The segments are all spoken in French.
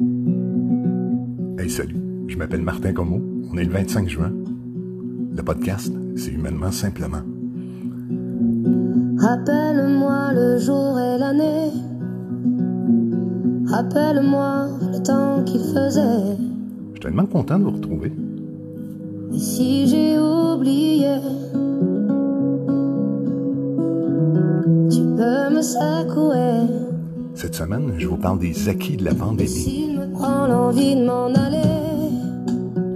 Hey, salut, je m'appelle Martin Como. On est le 25 juin. Le podcast, c'est Humainement Simplement. Rappelle-moi le jour et l'année. Rappelle-moi le temps qu'il faisait. Je suis tellement content de vous retrouver. Et si j'ai oublié, tu peux me secouer. Cette semaine, je vous parle des acquis de la pandémie. S'il me prend l'envie de m'en aller,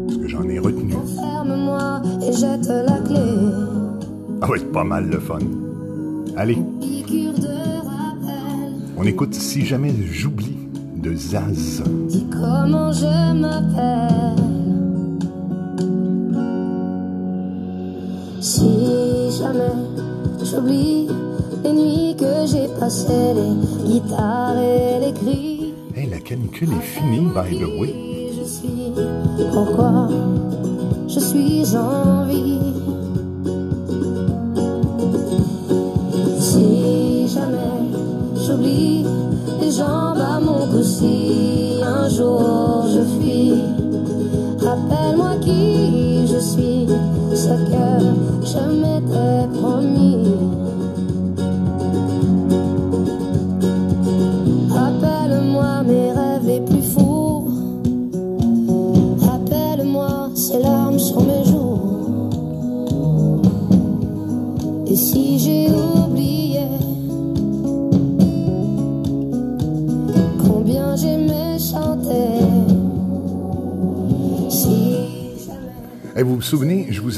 Ce que j'en ai retenu. ferme-moi et jette la clé. Ah c'est pas mal le fun. Allez, on écoute Si jamais j'oublie de Zaz. dis comment je m'appelle. Si jamais j'oublie les nuits que j'ai passées, les guitares et les cris. Hey, la canicule est finie, by the way. Je suis, pourquoi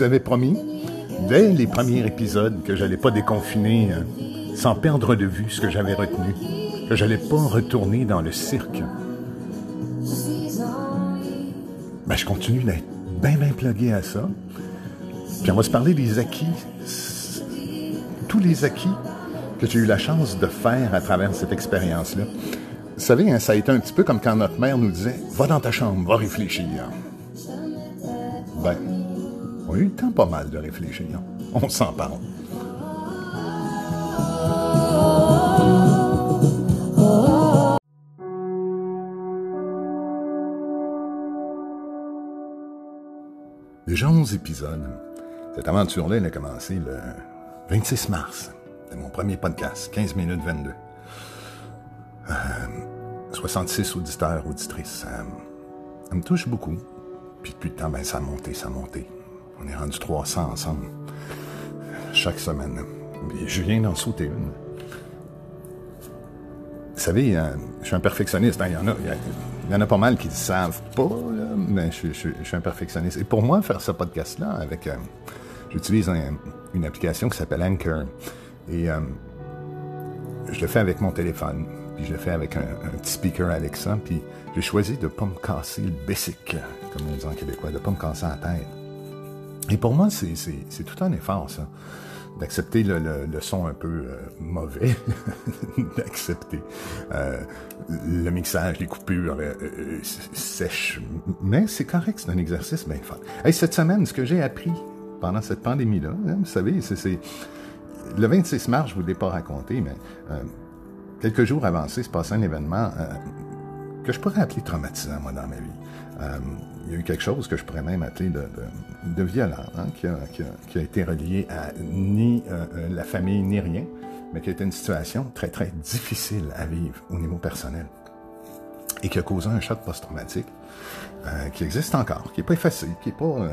avais promis, dès les premiers épisodes, que j'allais pas déconfiner euh, sans perdre de vue ce que j'avais retenu, que j'allais pas retourner dans le cirque. Ben, je continue d'être bien, bien plugué à ça. Puis on va se parler des acquis, tous les acquis que j'ai eu la chance de faire à travers cette expérience-là. Vous savez, hein, ça a été un petit peu comme quand notre mère nous disait « Va dans ta chambre, va réfléchir. » Ben, on a eu le temps pas mal de réfléchir. On s'en parle. Déjà 11 épisodes. Cette aventure-là, elle a commencé le 26 mars. C'était mon premier podcast, 15 minutes 22. Euh, 66 auditeurs, auditrices. Ça, ça me touche beaucoup. Puis depuis le temps, ben, ça a monté, ça a monté. On est rendu 300 ensemble. Chaque semaine. Et je viens d'en sauter une. Vous savez, euh, je suis un perfectionniste. hein, Il y en a, y en a pas mal qui ne savent pas, mais je, suis un perfectionniste. Et pour moi, faire ce podcast-là, avec, euh, j'utilise un- une application qui s'appelle Anchor. Et euh, je le fais avec mon téléphone, puis je le fais avec un, un petit speaker Alexa, puis j'ai choisi de ne pas me casser le basic, comme on dit en québécois, de ne pas me casser la tête. Et pour moi, c'est, tout un effort, ça. D'accepter le, le, le son un peu euh, mauvais, d'accepter euh, le mixage, les coupures euh, euh, sèches. Mais c'est correct, c'est un exercice bien fun. Hey, cette semaine, ce que j'ai appris pendant cette pandémie-là, hein, vous savez, c'est, le 26 mars, je ne vous l'ai pas raconté, mais euh, quelques jours il se passait un événement euh, que je pourrais appeler traumatisant, moi, dans ma vie. Euh, il y a eu quelque chose que je pourrais même appeler de, de, de violent, hein, qui, a, qui, a, qui, a, été relié à ni euh, la famille, ni rien, mais qui a été une situation très, très difficile à vivre au niveau personnel et qui a causé un choc post-traumatique euh, qui existe encore, qui n'est pas effacé, qui n'est pas... Euh...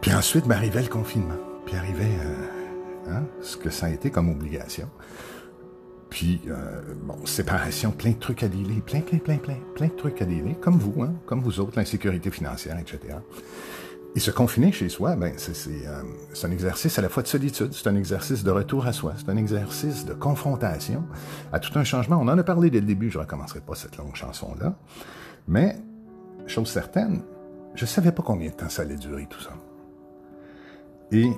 Puis ensuite, ben, le confinement, puis arrivait euh, hein, ce que ça a été comme obligation. Puis, euh, bon, séparation, plein de trucs à dealer, plein, plein, plein, plein, plein de trucs à dealer, comme vous, hein, comme vous autres, l'insécurité financière, etc. Et se confiner chez soi, ben, c'est euh, un exercice à la fois de solitude, c'est un exercice de retour à soi, c'est un exercice de confrontation à tout un changement. On en a parlé dès le début, je ne recommencerai pas cette longue chanson-là. Mais, chose certaine, je ne savais pas combien de temps ça allait durer tout ça. Et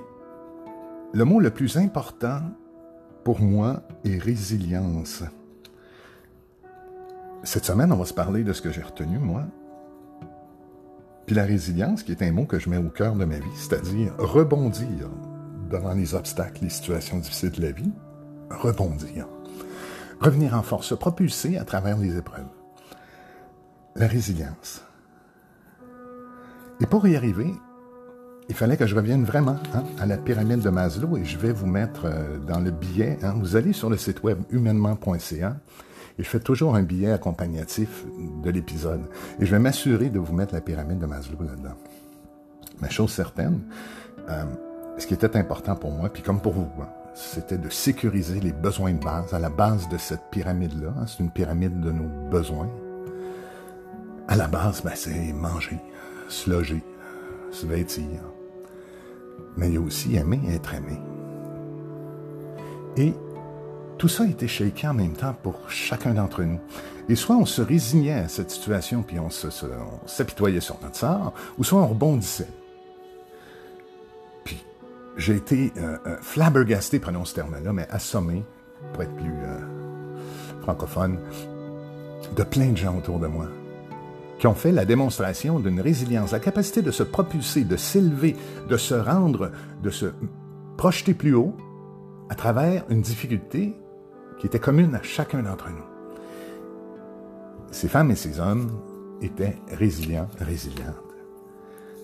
le mot le plus important pour moi est résilience. Cette semaine, on va se parler de ce que j'ai retenu, moi. Puis la résilience, qui est un mot que je mets au cœur de ma vie, c'est-à-dire rebondir devant les obstacles, les situations difficiles de la vie, rebondir. Revenir en force, se propulser à travers les épreuves. la résilience. Et pour y arriver, il fallait que je revienne vraiment hein, à la pyramide de Maslow et je vais vous mettre euh, dans le billet. Hein, vous allez sur le site web humainement.ca et je fais toujours un billet accompagnatif de l'épisode. Et je vais m'assurer de vous mettre la pyramide de Maslow là-dedans. Mais chose certaine, euh, ce qui était important pour moi, puis comme pour vous, hein, c'était de sécuriser les besoins de base à la base de cette pyramide-là. c'est une pyramide de nos besoins. À la base, ben, c'est manger, se loger, se vêtir, mais il y a aussi et être aimé. Et tout ça a été shaké en même temps pour chacun d'entre nous. Et soit on se résignait à cette situation puis on, s'apitoyait sur notre sort, ou soit on rebondissait. Puis j'ai été euh, euh, flabbergasté, prenons ce terme-là, mais assommé, pour être plus euh, francophone, de plein de gens autour de moi qui ont fait la démonstration d'une résilience, la capacité de se propulser, de s'élever, de se rendre, de se projeter plus haut à travers une difficulté qui était commune à chacun d'entre nous. Ces femmes et ces hommes étaient résilients, résilientes.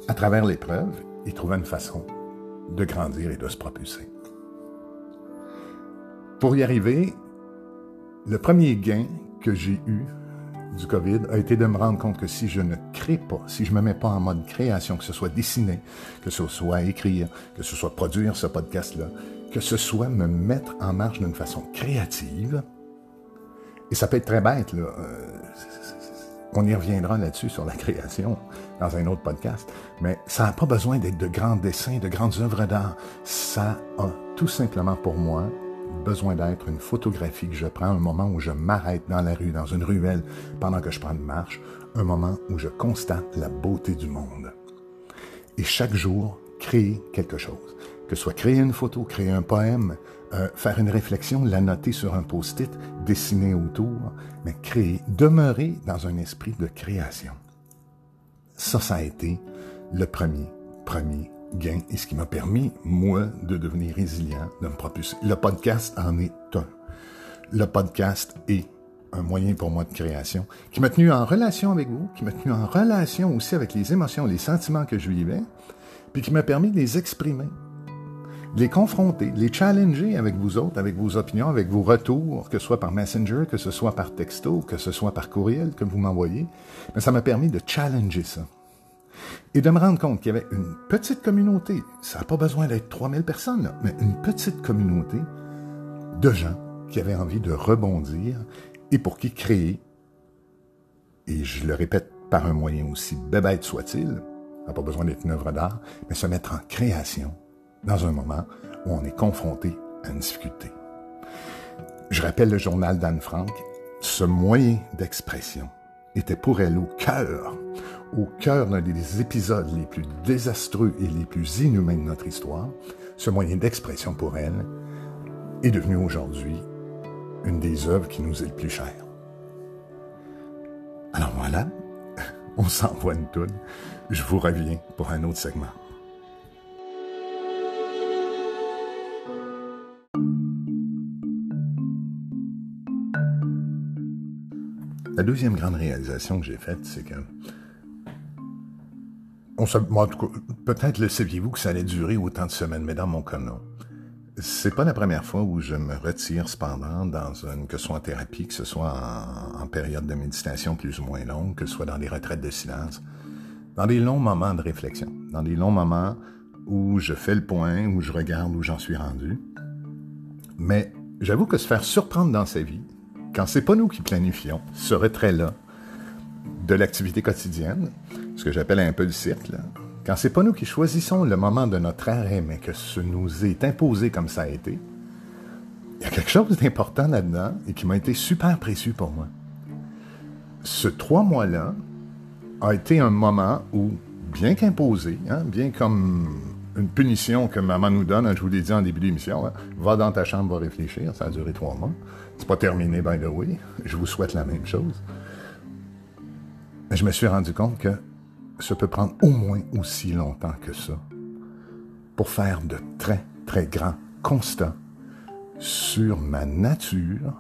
À travers l'épreuve, ils trouvaient une façon de grandir et de se propulser. Pour y arriver, le premier gain que j'ai eu du COVID a été de me rendre compte que si je ne crée pas, si je ne me mets pas en mode création, que ce soit dessiner, que ce soit écrire, que ce soit produire ce podcast-là, que ce soit me mettre en marche d'une façon créative, et ça peut être très bête, là. Euh, on y reviendra là-dessus sur la création dans un autre podcast, mais ça n'a pas besoin d'être de grands dessins, de grandes œuvres d'art. Ça a tout simplement pour moi besoin d'être une photographie que je prends, un moment où je m'arrête dans la rue, dans une ruelle, pendant que je prends une marche, un moment où je constate la beauté du monde. Et chaque jour, créer quelque chose. Que ce soit créer une photo, créer un poème, euh, faire une réflexion, la noter sur un post-it, dessiner autour, mais créer, demeurer dans un esprit de création. Ça, ça a été le premier, premier gain et ce qui m'a permis, moi, de devenir résilient, de me propulser. Le podcast en est un. Le podcast est un moyen pour moi de création qui m'a tenu en relation avec vous, qui m'a tenu en relation aussi avec les émotions, les sentiments que je vivais, puis qui m'a permis de les exprimer, de les confronter, de les challenger avec vous autres, avec vos opinions, avec vos retours, que ce soit par Messenger, que ce soit par texto, que ce soit par courriel que vous m'envoyez. Mais ça m'a permis de challenger ça et de me rendre compte qu'il y avait une petite communauté, ça n'a pas besoin d'être 3000 personnes, mais une petite communauté de gens qui avaient envie de rebondir et pour qui créer, et je le répète par un moyen aussi bébête soit-il, n'a pas besoin d'être une œuvre d'art, mais se mettre en création dans un moment où on est confronté à une difficulté. Je rappelle le journal d'Anne Frank, ce moyen d'expression était pour elle au cœur au cœur d'un des épisodes les plus désastreux et les plus inhumains de notre histoire, ce moyen d'expression pour elle est devenu aujourd'hui une des œuvres qui nous est le plus chère. Alors voilà, on s'envoie une toune. Je vous reviens pour un autre segment. La deuxième grande réalisation que j'ai faite, c'est que on peut-être le saviez-vous que ça allait durer autant de semaines, mais dans mon cas, non. C'est pas la première fois où je me retire cependant dans une, que ce soit en thérapie, que ce soit en, période de méditation plus ou moins longue, que ce soit dans des retraites de silence, dans des longs moments de réflexion, dans des longs moments où je fais le point, où je regarde où j'en suis rendu. Mais j'avoue que se faire surprendre dans sa vie, quand c'est pas nous qui planifions ce retrait-là de l'activité quotidienne, ce que j'appelle un peu le cirque, quand c'est pas nous qui choisissons le moment de notre arrêt, mais que ce nous est imposé comme ça a été, il y a quelque chose d'important là-dedans et qui m'a été super précieux pour moi. Ce trois mois-là a été un moment où, bien qu'imposé, hein, bien comme une punition que maman nous donne, je vous l'ai dit en début d'émission, hein, va dans ta chambre, va réfléchir, ça a duré trois mois. C'est pas terminé, by the way. Je vous souhaite la même chose. Mais je me suis rendu compte que ça peut prendre au moins aussi longtemps que ça pour faire de très, très grands constats sur ma nature,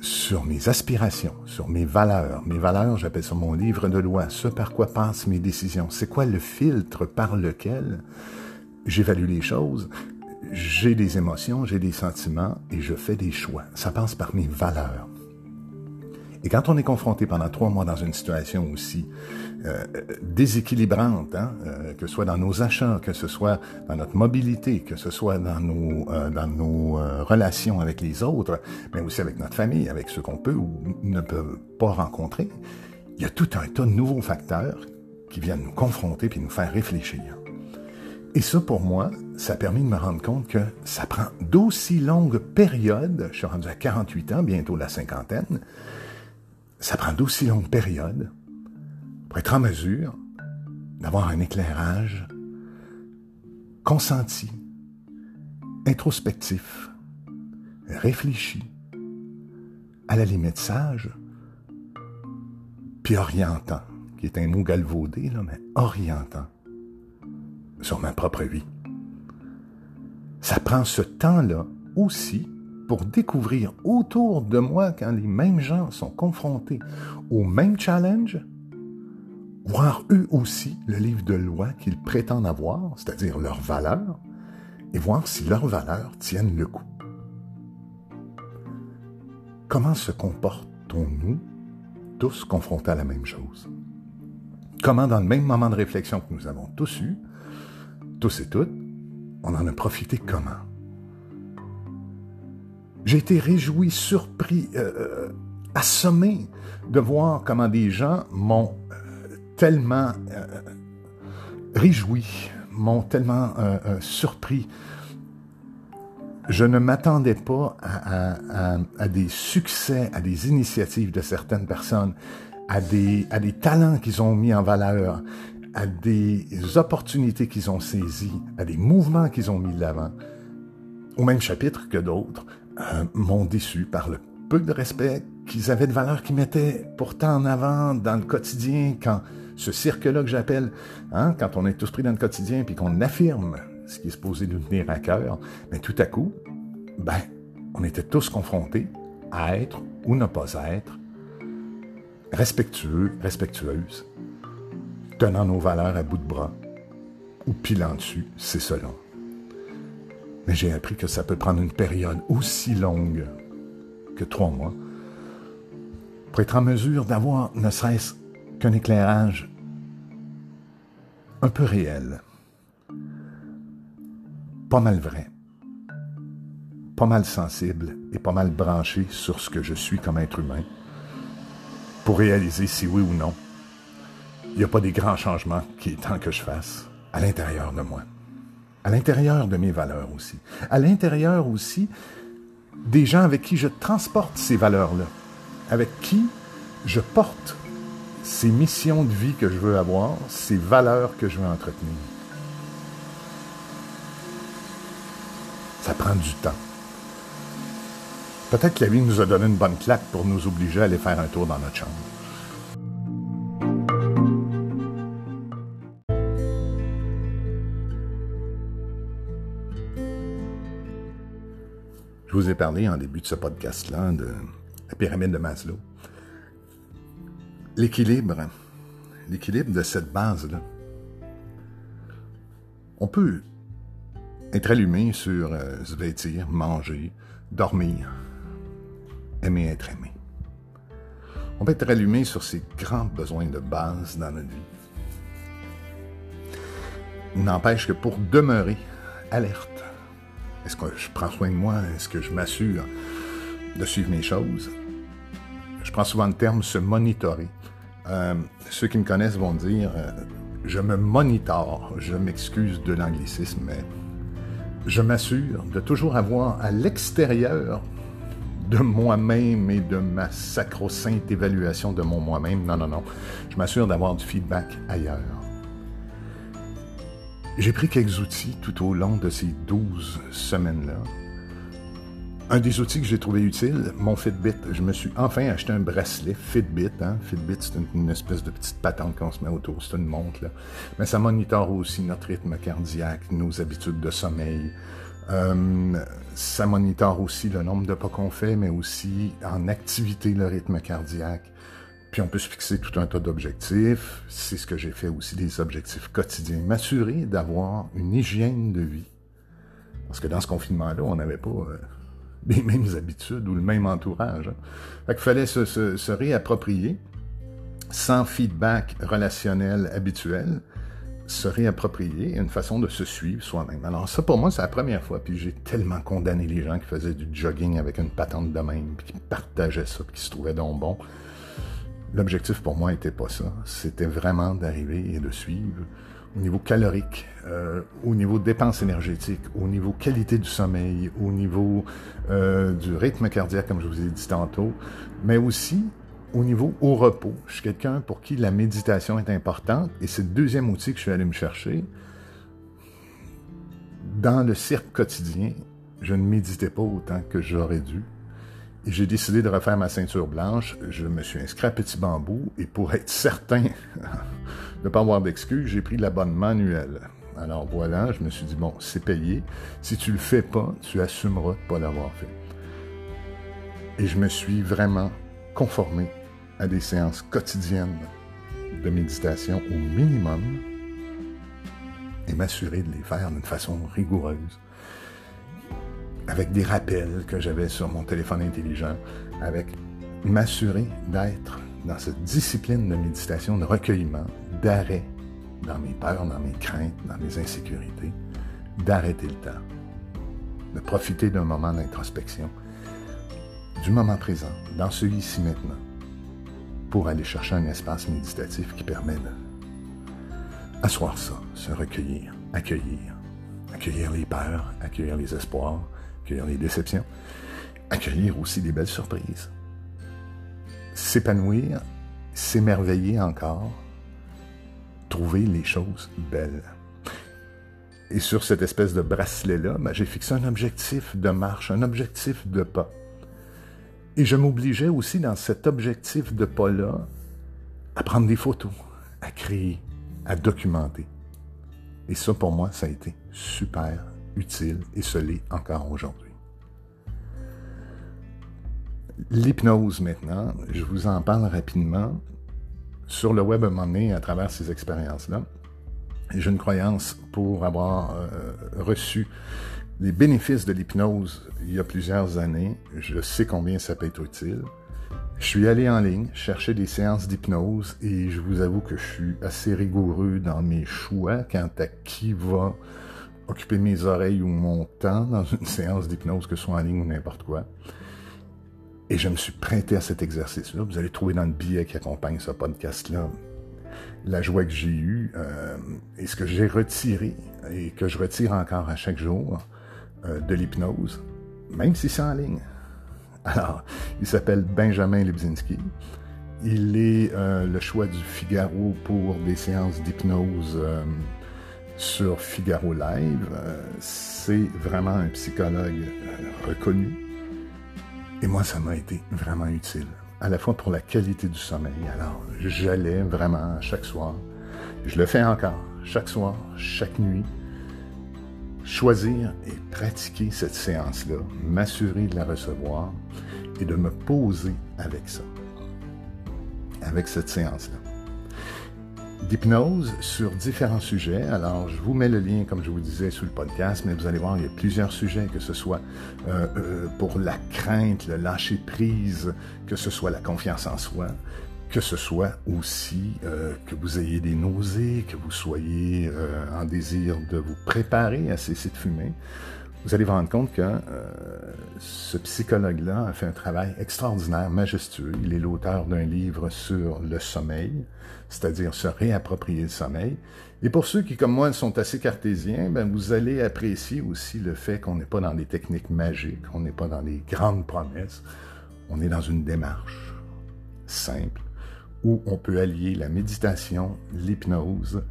sur mes aspirations, sur mes valeurs. Mes valeurs, j'appelle ça mon livre de loi, ce par quoi passent mes décisions. C'est quoi le filtre par lequel j'évalue les choses, j'ai des émotions, j'ai des sentiments et je fais des choix. Ça passe par mes valeurs. Et quand on est confronté pendant trois mois dans une situation aussi euh, déséquilibrante, hein, euh, que ce soit dans nos achats, que ce soit dans notre mobilité, que ce soit dans nos, euh, dans nos relations avec les autres, mais aussi avec notre famille, avec ceux qu'on peut ou ne peut pas rencontrer, il y a tout un tas de nouveaux facteurs qui viennent nous confronter puis nous faire réfléchir. Et ça, pour moi, ça a permis de me rendre compte que ça prend d'aussi longues périodes, je suis rendu à 48 ans, bientôt la cinquantaine, ça prend d'aussi longues périodes pour être en mesure d'avoir un éclairage consenti, introspectif, réfléchi, à la limite sage, puis orientant, qui est un mot galvaudé, là, mais orientant sur ma propre vie. Ça prend ce temps-là aussi pour découvrir autour de moi quand les mêmes gens sont confrontés au même challenge, voir eux aussi le livre de loi qu'ils prétendent avoir, c'est-à-dire leurs valeurs, et voir si leurs valeurs tiennent le coup. Comment se comportons-nous tous confrontés à la même chose? Comment, dans le même moment de réflexion que nous avons tous eu, tous et toutes, on en a profité comment? J'ai été réjoui, surpris, euh, euh, assommé de voir comment des gens m'ont euh, tellement réjoui, m'ont tellement surpris. Je ne m'attendais pas à, des succès, à des initiatives de certaines personnes, à des, à des talents qu'ils ont mis en valeur, à des opportunités qu'ils ont saisies, à des mouvements qu'ils ont mis de l'avant, au même chapitre que d'autres, euh, m'ont déçu par le peu de respect qu'ils avaient de valeur qu'ils mettaient pourtant en avant dans le quotidien, quand ce cirque-là que j'appelle, hein, quand on est tous pris dans le quotidien puis qu'on affirme ce qui est supposé nous tenir à cœur, mais tout à coup, ben, on était tous confrontés à être ou ne pas être respectueux, respectueuses, tenant nos valeurs à bout de bras ou pilant dessus, c'est selon. Mais j'ai appris que ça peut prendre une période aussi longue que trois mois pour être en mesure d'avoir ne serait-ce qu'un éclairage un peu réel, pas mal vrai, pas mal sensible et pas mal branché sur ce que je suis comme être humain, pour réaliser si oui ou non, il n'y a pas des grands changements qui est temps que je fasse à l'intérieur de moi à l'intérieur de mes valeurs aussi, à l'intérieur aussi des gens avec qui je transporte ces valeurs-là, avec qui je porte ces missions de vie que je veux avoir, ces valeurs que je veux entretenir. Ça prend du temps. Peut-être que la vie nous a donné une bonne claque pour nous obliger à aller faire un tour dans notre chambre. Vous ai parlé en début de ce podcast-là de la pyramide de Maslow. L'équilibre, l'équilibre de cette base-là. On peut être allumé sur euh, se vêtir, manger, dormir, aimer être aimé. On peut être allumé sur ces grands besoins de base dans notre vie. N'empêche que pour demeurer alerte, est-ce que je prends soin de moi? Est-ce que je m'assure de suivre mes choses? Je prends souvent le terme se monitorer. Euh, ceux qui me connaissent vont dire euh, je me monitore. Je m'excuse de l'anglicisme, mais je m'assure de toujours avoir à l'extérieur de moi-même et de ma sacro-sainte évaluation de mon moi-même. Non, non, non. Je m'assure d'avoir du feedback ailleurs. J'ai pris quelques outils tout au long de ces douze semaines-là. Un des outils que j'ai trouvé utile, mon Fitbit. Je me suis enfin acheté un bracelet Fitbit. Hein. Fitbit, c'est une, espèce de petite patente qu'on se met autour. C'est une montre. Là. Mais ça monitore aussi notre rythme cardiaque, nos habitudes de sommeil, Euh, ça monitore aussi le nombre de pas qu'on fait, mais aussi en activité le rythme cardiaque. Puis on peut se fixer tout un tas d'objectifs. C'est ce que j'ai fait aussi, des objectifs quotidiens. M'assurer d'avoir une hygiène de vie. Parce que dans ce confinement-là, on n'avait pas euh, les mêmes habitudes ou le même entourage. Hein. Fait qu'il fallait se, réapproprier sans feedback relationnel habituel se réapproprier une façon de se suivre soi-même. Alors ça, pour moi, c'est la première fois, puis j'ai tellement condamné les gens qui faisaient du jogging avec une patente de même, puis qui partageaient ça, puis qui se trouvaient donc bon. L'objectif pour moi n'était pas ça. C'était vraiment d'arriver et de suivre au niveau calorique, euh, au niveau dépenses énergétiques, au niveau qualité du sommeil, au niveau euh, du rythme cardiaque, comme je vous ai dit tantôt, mais aussi au niveau au repos, je suis quelqu'un pour qui la méditation est importante et c'est le deuxième outil que je suis allé me chercher. Dans le cirque quotidien, je ne méditais pas autant que j'aurais dû. J'ai décidé de refaire ma ceinture blanche. Je me suis inscrit à Petit Bambou et pour être certain de ne pas avoir d'excuses, j'ai pris l'abonnement annuel. Alors voilà, je me suis dit, bon, c'est payé. Si tu le fais pas, tu assumeras de ne pas l'avoir fait. Et je me suis vraiment conformé à des séances quotidiennes de méditation au minimum et m'assurer de les faire d'une façon rigoureuse, avec des rappels que j'avais sur mon téléphone intelligent, avec m'assurer d'être dans cette discipline de méditation, de recueillement, d'arrêt dans mes peurs, dans mes craintes, dans mes insécurités, d'arrêter le temps, de profiter d'un moment d'introspection, du moment présent, dans ce ici maintenant, pour aller chercher un espace méditatif qui permet d'asseoir ça, se recueillir, accueillir, accueillir les peurs, accueillir les espoirs, accueillir les déceptions, accueillir aussi des belles surprises, s'épanouir, s'émerveiller encore, trouver les choses belles. Et sur cette espèce de bracelet-là, ben, j'ai fixé un objectif de marche, un objectif de pas. Et je m'obligeais aussi dans cet objectif de pas-là à prendre des photos, à créer, à documenter. Et ça, pour moi, ça a été super utile et ce l'est encore aujourd'hui. L'hypnose maintenant, je vous en parle rapidement. Sur le web, à un moment donné, à travers ces expériences-là, j'ai une croyance pour avoir euh, reçu les bénéfices de l'hypnose il y a plusieurs années. Je sais combien ça peut être utile. Je suis allé en ligne chercher des séances d'hypnose et je vous avoue que je suis assez rigoureux dans mes choix quant à qui va occuper mes oreilles ou mon temps dans une séance d'hypnose, que ce soit en ligne ou n'importe quoi. Et je me suis prêté à cet exercice-là. Vous allez trouver dans le billet qui accompagne ce podcast-là la joie que j'ai eue euh, et ce que j'ai retiré et que je retire encore à chaque jour euh, de l'hypnose, même si c'est en ligne. Alors, il s'appelle Benjamin Lebzinski. Il est euh, le choix du Figaro pour des séances d'hypnose sur Figaro Live. c'est vraiment un psychologue reconnu. Et moi, ça m'a été vraiment utile, à la fois pour la qualité du sommeil. Alors, j'allais vraiment chaque soir. Je le fais encore, chaque soir, chaque nuit choisir et pratiquer cette séance-là, m'assurer de la recevoir et de me poser avec ça, avec cette séance-là. D'hypnose sur différents sujets. Alors, je vous mets le lien, comme je vous disais, sous le podcast, mais vous allez voir, il y a plusieurs sujets, que ce soit euh, euh, pour la crainte, le lâcher prise, que ce soit la confiance en soi, que ce soit aussi euh, que vous ayez des nausées, que vous soyez en désir de vous préparer à cesser de fumer, vous allez vous rendre compte que euh, ce psychologue-là a fait un travail extraordinaire, majestueux. Il est l'auteur d'un livre sur le sommeil, c'est-à-dire se réapproprier le sommeil. Et pour ceux qui, comme moi, sont assez cartésiens, ben, vous allez apprécier aussi le fait qu'on n'est pas dans des techniques magiques, on n'est pas dans des grandes promesses, on est dans une démarche simple, où on peut allier la méditation, l'hypnose,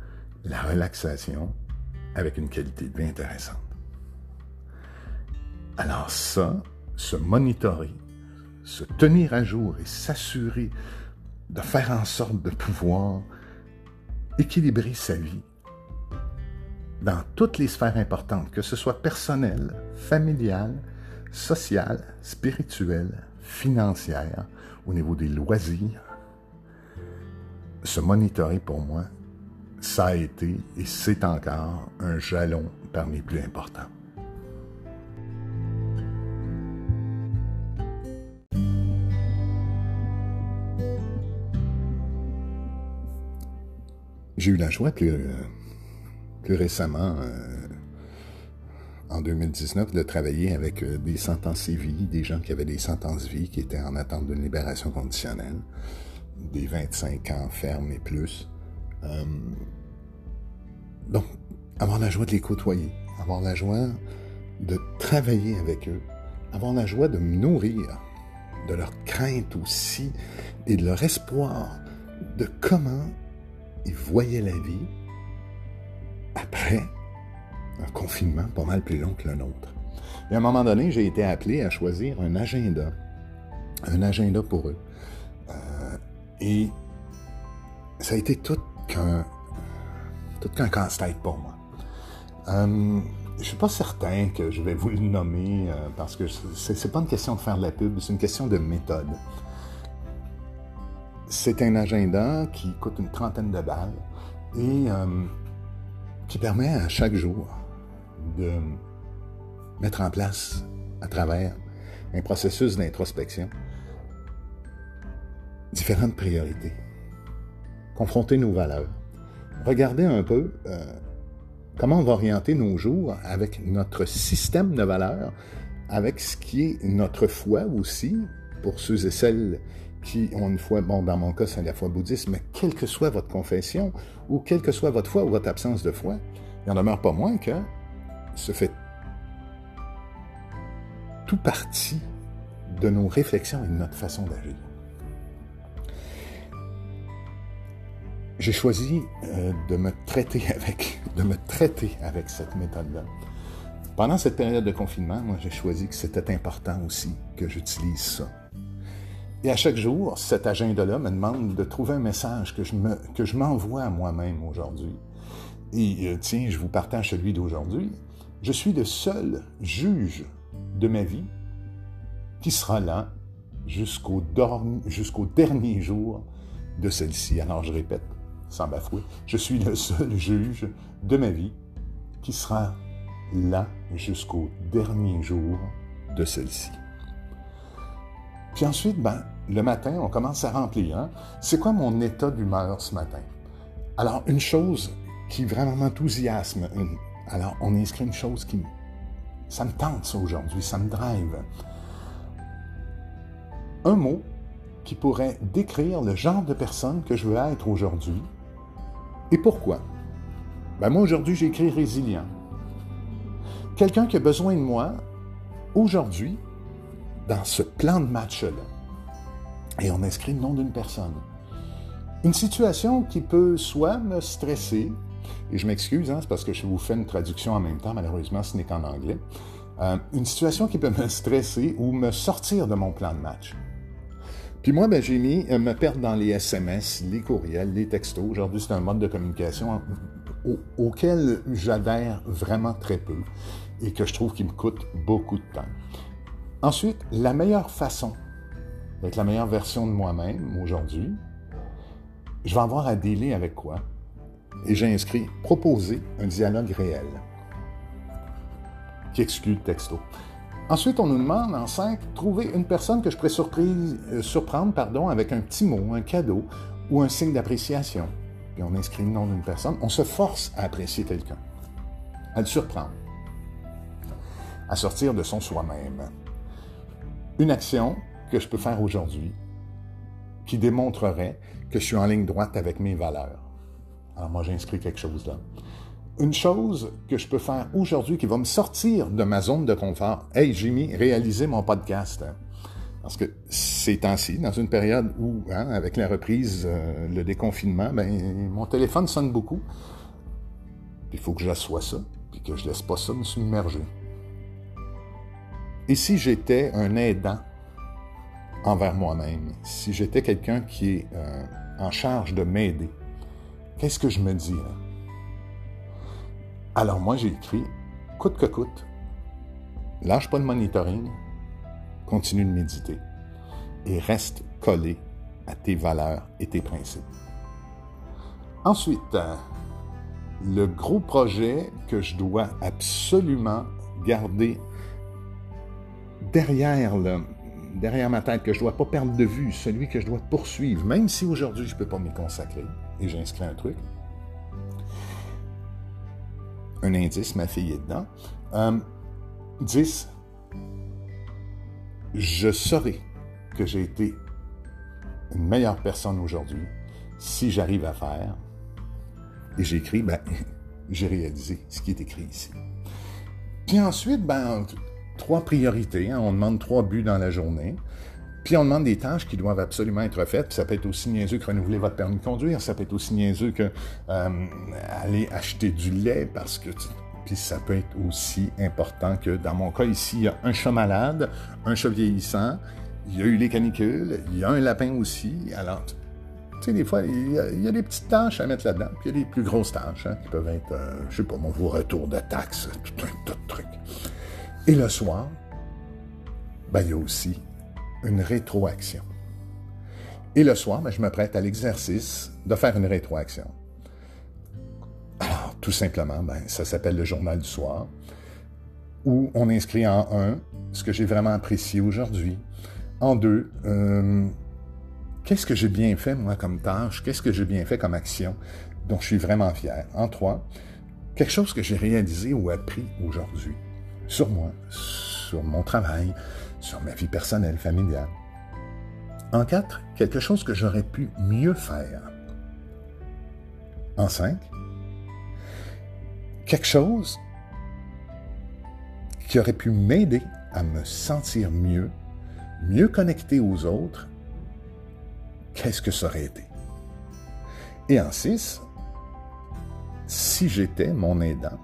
la relaxation avec une qualité de vie intéressante. Alors ça, se monitorer, se tenir à jour et s'assurer de faire en sorte de pouvoir équilibrer sa vie dans toutes les sphères importantes, que ce soit personnelle, familiale, sociale, spirituelle, financière, au niveau des loisirs, se monitorer pour moi, ça a été et c'est encore un jalon parmi les plus importants. J'ai eu la joie plus, euh, plus récemment, euh, en 2019, de travailler avec euh, des sentences vie, des gens qui avaient des sentences vie, qui étaient en attente d'une libération conditionnelle, des 25 ans ferme et plus. donc, avoir la joie de les côtoyer, avoir la joie de travailler avec eux, avoir la joie de me nourrir de leur crainte aussi et de leur espoir de comment ils voyaient la vie après un confinement pas mal plus long que le nôtre. Et à un moment donné, j'ai été appelé à choisir un agenda, un agenda pour eux. Euh, et ça a été tout qu'un tout qu'un casse-tête pour moi. Euh, je suis pas certain que je vais vous le nommer euh, parce que c'est pas une question de faire de la pub, c'est une question de méthode. C'est un agenda qui coûte une trentaine de balles et euh, qui permet à chaque jour de mettre en place à travers un processus d'introspection différentes priorités. Confronter nos valeurs. Regarder un peu euh, comment on va orienter nos jours avec notre système de valeurs, avec ce qui est notre foi aussi, pour ceux et celles qui ont une foi, bon, dans mon cas, c'est la foi bouddhiste, mais quelle que soit votre confession, ou quelle que soit votre foi ou votre absence de foi, il n'en demeure pas moins que ce fait tout partie de nos réflexions et de notre façon d'agir. J'ai choisi euh, de me traiter avec, de me traiter avec cette méthode-là. Pendant cette période de confinement, moi, j'ai choisi que c'était important aussi que j'utilise ça. Et à chaque jour, cet agenda-là me demande de trouver un message que je, m'envoie à moi-même aujourd'hui. Et euh, tiens, je vous partage celui d'aujourd'hui. Je suis le seul juge de ma vie qui sera là jusqu'au, jusqu'au dernier jour de celle-ci. Alors je répète, sans bafouer, je suis le seul juge de ma vie qui sera là jusqu'au dernier jour de celle-ci. Puis ensuite, ben, le matin, on commence à remplir. Hein? C'est quoi mon état d'humeur ce matin? Alors, une chose qui vraiment m'enthousiasme, alors on inscrit une chose qui... Ça me tente, ça, aujourd'hui, ça me drive. Un mot qui pourrait décrire le genre de personne que je veux être aujourd'hui. Et pourquoi? Ben moi, aujourd'hui, j'ai écrit résilient. Quelqu'un qui a besoin de moi aujourd'hui dans ce plan de match-là. Et on inscrit le nom d'une personne. Une situation qui peut soit me stresser, et je m'excuse, hein, c'est parce que je vous fais une traduction en même temps, malheureusement ce n'est qu'en anglais, euh, une situation qui peut me stresser ou me sortir de mon plan de match. Puis moi, ben, j'ai mis euh, me perdre dans les SMS, les courriels, les textos. Aujourd'hui, c'est un mode de communication auquel j'adhère vraiment très peu et que je trouve qui me coûte beaucoup de temps. Ensuite, la meilleure façon d'être la meilleure version de moi-même aujourd'hui, je vais avoir à dealer avec quoi? Et j'ai inscrit proposer un dialogue réel qui exclut le texto. Ensuite, on nous demande en 5, trouver une personne que je pourrais euh, surprendre pardon, avec un petit mot, un cadeau ou un signe d'appréciation. Puis on inscrit le nom d'une personne. On se force à apprécier quelqu'un, à le surprendre, à sortir de son soi-même une action que je peux faire aujourd'hui qui démontrerait que je suis en ligne droite avec mes valeurs. Alors moi, j'inscris quelque chose là. Une chose que je peux faire aujourd'hui qui va me sortir de ma zone de confort. Hey, Jimmy, réaliser mon podcast. Parce que ces temps-ci, dans une période où, hein, avec la reprise, euh, le déconfinement, ben, mon téléphone sonne beaucoup. Il faut que j'assoie ça, puis que je laisse pas ça me submerger. Et si j'étais un aidant envers moi-même, si j'étais quelqu'un qui est euh, en charge de m'aider, qu'est-ce que je me dis Alors moi, j'ai écrit, coûte que coûte, lâche pas de monitoring, continue de méditer et reste collé à tes valeurs et tes principes. Ensuite, euh, le gros projet que je dois absolument garder derrière, derrière ma tête, que je ne dois pas perdre de vue, celui que je dois poursuivre, même si aujourd'hui je ne peux pas m'y consacrer, et j'inscris un truc. Un indice, ma fille est dedans. 10. Euh, je saurai que j'ai été une meilleure personne aujourd'hui si j'arrive à faire. Et j'écris, ben, j'ai réalisé ce qui est écrit ici. Puis ensuite, ben, trois priorités. Hein. On demande trois buts dans la journée. Puis on demande des tâches qui doivent absolument être faites. Puis ça peut être aussi niaiseux que renouveler votre permis de conduire. Ça peut être aussi niaiseux que euh, aller acheter du lait parce que... Puis ça peut être aussi important que, dans mon cas ici, il y a un chat malade, un chat vieillissant, il y a eu les canicules, il y a un lapin aussi. Alors, tu sais, des fois, il y, a, des petites tâches à mettre là-dedans, puis il y a des plus grosses tâches hein, qui peuvent être, euh, je sais pas, mon retour de taxes, tout un tas de trucs. Et le soir, ben, il y a aussi une rétroaction. Et le soir, ben, je me prête à l'exercice de faire une rétroaction. Alors, tout simplement, ben, ça s'appelle le journal du soir, où on inscrit en un ce que j'ai vraiment apprécié aujourd'hui, en deux, euh, qu'est-ce que j'ai bien fait, moi, comme tâche? Qu'est-ce que j'ai bien fait comme action? Dont je suis vraiment fier? En trois, quelque chose que j'ai réalisé ou appris aujourd'hui sur moi, sur mon travail, sur ma vie personnelle, familiale. En quatre, quelque chose que j'aurais pu mieux faire. En cinq, quelque chose qui aurait pu m'aider à me sentir mieux, mieux connecté aux autres. Qu'est-ce que ça aurait été? Et en six, si j'étais mon aidant,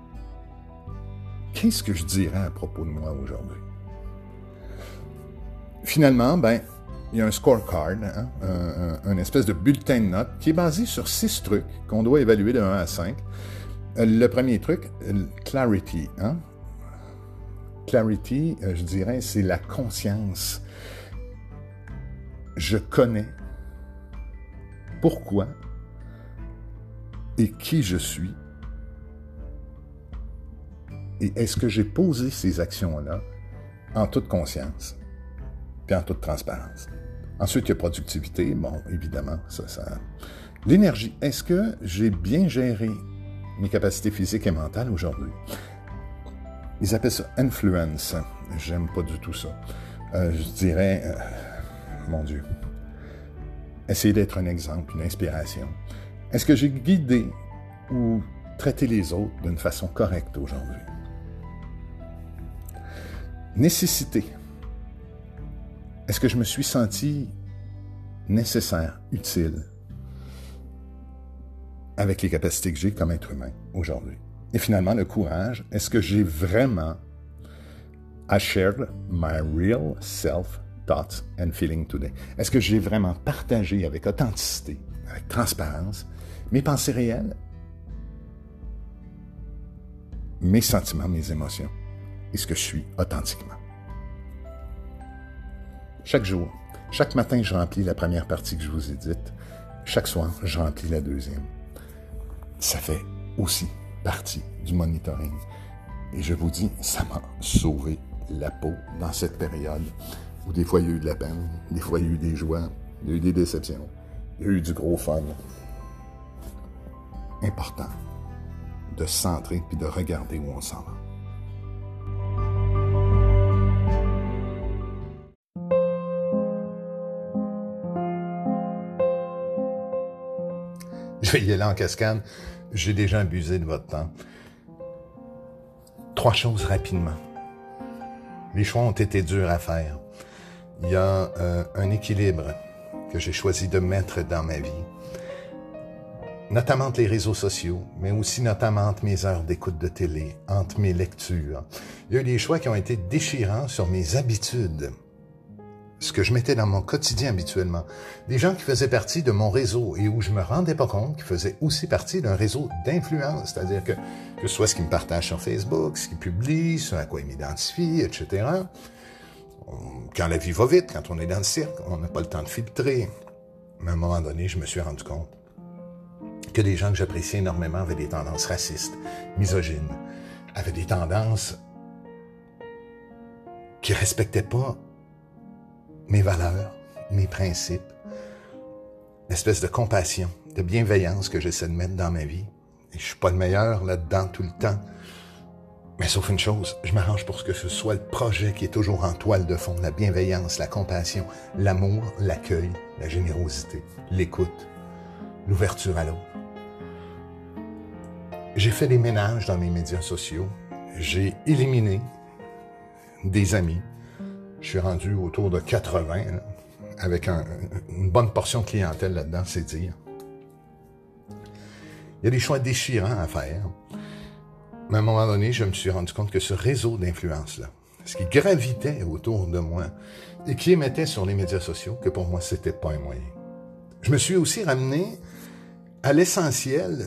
qu'est-ce que je dirais à propos de moi aujourd'hui? Finalement, ben, il y a un scorecard, hein, un, espèce de bulletin de notes qui est basé sur six trucs qu'on doit évaluer de 1 à 5. Euh, le premier truc, clarity. Hein? Clarity, euh, je dirais, c'est la conscience. Je connais pourquoi et qui je suis et est-ce que j'ai posé ces actions-là en toute conscience, puis en toute transparence? Ensuite, il y a productivité. Bon, évidemment, ça, ça. L'énergie. Est-ce que j'ai bien géré mes capacités physiques et mentales aujourd'hui? Ils appellent ça influence. J'aime pas du tout ça. Euh, je dirais, euh, mon Dieu, essayer d'être un exemple, une inspiration. Est-ce que j'ai guidé ou traité les autres d'une façon correcte aujourd'hui? Nécessité. Est-ce que je me suis senti nécessaire, utile, avec les capacités que j'ai comme être humain aujourd'hui? Et finalement, le courage. Est-ce que j'ai vraiment shared my real self thoughts and feeling today? Est-ce que j'ai vraiment partagé avec authenticité, avec transparence, mes pensées réelles, mes sentiments, mes émotions? Ce que je suis authentiquement. Chaque jour, chaque matin, je remplis la première partie que je vous ai dite. Chaque soir, je remplis la deuxième. Ça fait aussi partie du monitoring. Et je vous dis, ça m'a sauvé la peau dans cette période où des fois il y a eu de la peine, des fois il y a eu des joies, il y a eu des déceptions, il y a eu du gros fun. Important de centrer puis de regarder où on s'en va. Y aller en cascade. J'ai déjà abusé de votre temps. Trois choses rapidement. Les choix ont été durs à faire. Il y a euh, un équilibre que j'ai choisi de mettre dans ma vie, notamment entre les réseaux sociaux, mais aussi notamment entre mes heures d'écoute de télé, entre mes lectures. Il y a eu des choix qui ont été déchirants sur mes habitudes, ce que je mettais dans mon quotidien habituellement. Des gens qui faisaient partie de mon réseau et où je me rendais pas compte qu'ils faisaient aussi partie d'un réseau d'influence. C'est-à-dire que, que ce soit ce qu'ils me partagent sur Facebook, ce qu'ils publient, ce à quoi ils m'identifient, etc. Quand la vie va vite, quand on est dans le cirque, on n'a pas le temps de filtrer. Mais à un moment donné, je me suis rendu compte que des gens que j'appréciais énormément avaient des tendances racistes, misogynes, avaient des tendances qui respectaient pas mes valeurs, mes principes, l'espèce de compassion, de bienveillance que j'essaie de mettre dans ma vie. Et je suis pas le meilleur là-dedans tout le temps. Mais sauf une chose, je m'arrange pour que ce soit le projet qui est toujours en toile de fond, la bienveillance, la compassion, l'amour, l'accueil, la générosité, l'écoute, l'ouverture à l'autre. J'ai fait des ménages dans mes médias sociaux. J'ai éliminé des amis. Je suis rendu autour de 80, avec une bonne portion de clientèle là-dedans, c'est dire. Il y a des choix déchirants à faire. Mais à un moment donné, je me suis rendu compte que ce réseau d'influence-là, ce qui gravitait autour de moi et qui émettait sur les médias sociaux, que pour moi, c'était pas un moyen. Je me suis aussi ramené à l'essentiel.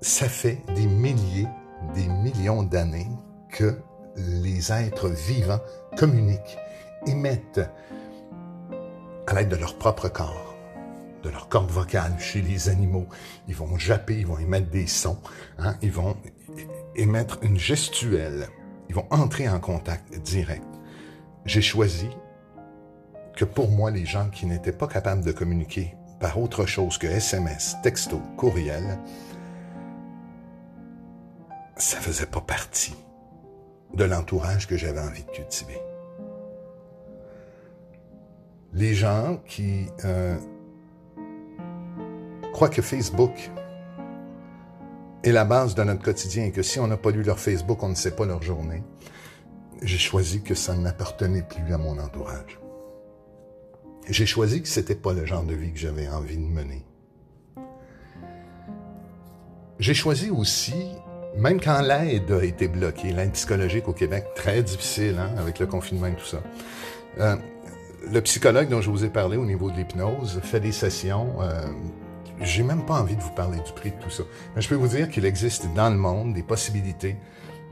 Ça fait des milliers, des millions d'années que les êtres vivants communiquent, émettent à l'aide de leur propre corps, de leur corde vocale chez les animaux. Ils vont japper, ils vont émettre des sons, hein, ils vont émettre une gestuelle. Ils vont entrer en contact direct. J'ai choisi que pour moi, les gens qui n'étaient pas capables de communiquer par autre chose que SMS, texto, courriel, ça faisait pas partie de l'entourage que j'avais envie de cultiver. Les gens qui euh, croient que Facebook est la base de notre quotidien et que si on n'a pas lu leur Facebook, on ne sait pas leur journée, j'ai choisi que ça n'appartenait plus à mon entourage. J'ai choisi que c'était pas le genre de vie que j'avais envie de mener. J'ai choisi aussi, même quand l'aide a été bloquée, l'aide psychologique au Québec, très difficile, hein, avec le confinement et tout ça. Euh, le psychologue dont je vous ai parlé au niveau de l'hypnose fait des sessions euh, j'ai même pas envie de vous parler du prix de tout ça. Mais je peux vous dire qu'il existe dans le monde des possibilités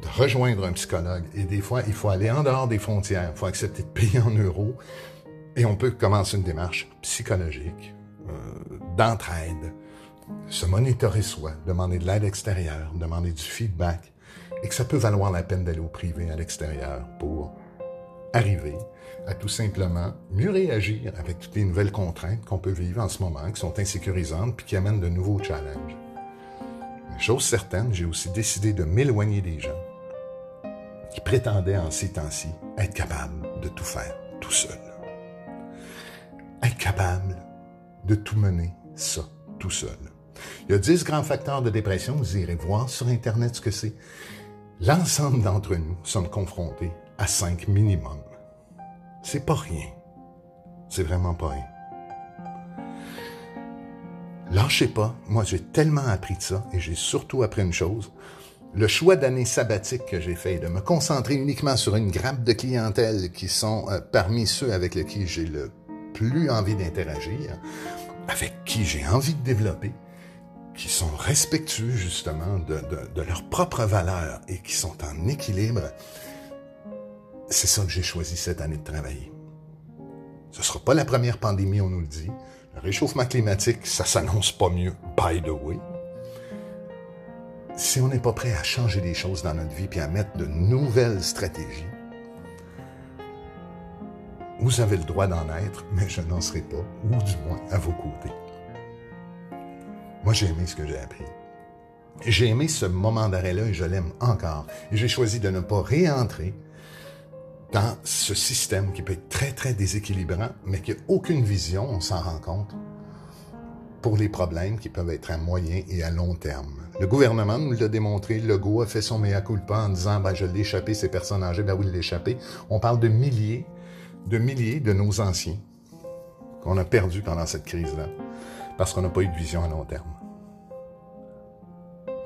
de rejoindre un psychologue. Et des fois, il faut aller en dehors des frontières. Il faut accepter de payer en euros. Et on peut commencer une démarche psychologique, euh, d'entraide, se monitorer soi, demander de l'aide extérieure, demander du feedback. Et que ça peut valoir la peine d'aller au privé à l'extérieur pour arriver à tout simplement mieux réagir avec toutes les nouvelles contraintes qu'on peut vivre en ce moment, qui sont insécurisantes, puis qui amènent de nouveaux challenges. chose certaine, j'ai aussi décidé de m'éloigner des gens qui prétendaient en ces temps-ci être capables de tout faire tout seul. Être capable de tout mener, ça, tout seul. Il y a 10 grands facteurs de dépression, vous irez voir sur Internet ce que c'est. L'ensemble d'entre nous sommes confrontés à 5 minimum. C'est pas rien. C'est vraiment pas rien. Lâchez pas. Moi, j'ai tellement appris de ça et j'ai surtout appris une chose. Le choix d'année sabbatique que j'ai fait, de me concentrer uniquement sur une grappe de clientèle qui sont euh, parmi ceux avec lesquels j'ai le plus envie d'interagir, avec qui j'ai envie de développer, qui sont respectueux justement de, de, de leurs propres valeurs et qui sont en équilibre, c'est ça que j'ai choisi cette année de travailler. Ce sera pas la première pandémie, on nous le dit. Le réchauffement climatique, ça s'annonce pas mieux, by the way. Si on n'est pas prêt à changer des choses dans notre vie puis à mettre de nouvelles stratégies, vous avez le droit d'en être, mais je n'en serai pas, ou du moins à vos côtés. Moi, j'ai aimé ce que j'ai appris. J'ai aimé ce moment d'arrêt-là et je l'aime encore. Et j'ai choisi de ne pas réentrer dans ce système qui peut être très, très déséquilibrant, mais qui n'a aucune vision, on s'en rend compte, pour les problèmes qui peuvent être à moyen et à long terme. Le gouvernement nous l'a démontré, Legault a fait son mea culpa en disant ben, je l'ai échappé, ces personnes âgées, ben oui, il l'a échappé. On parle de milliers, de milliers de nos anciens qu'on a perdus pendant cette crise-là, parce qu'on n'a pas eu de vision à long terme.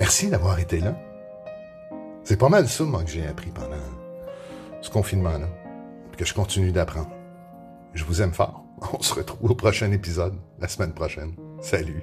Merci d'avoir été là. C'est pas mal ça, moi, que j'ai appris pendant ce confinement-là, que je continue d'apprendre. je vous aime fort. On se retrouve au prochain épisode, la semaine prochaine. Salut.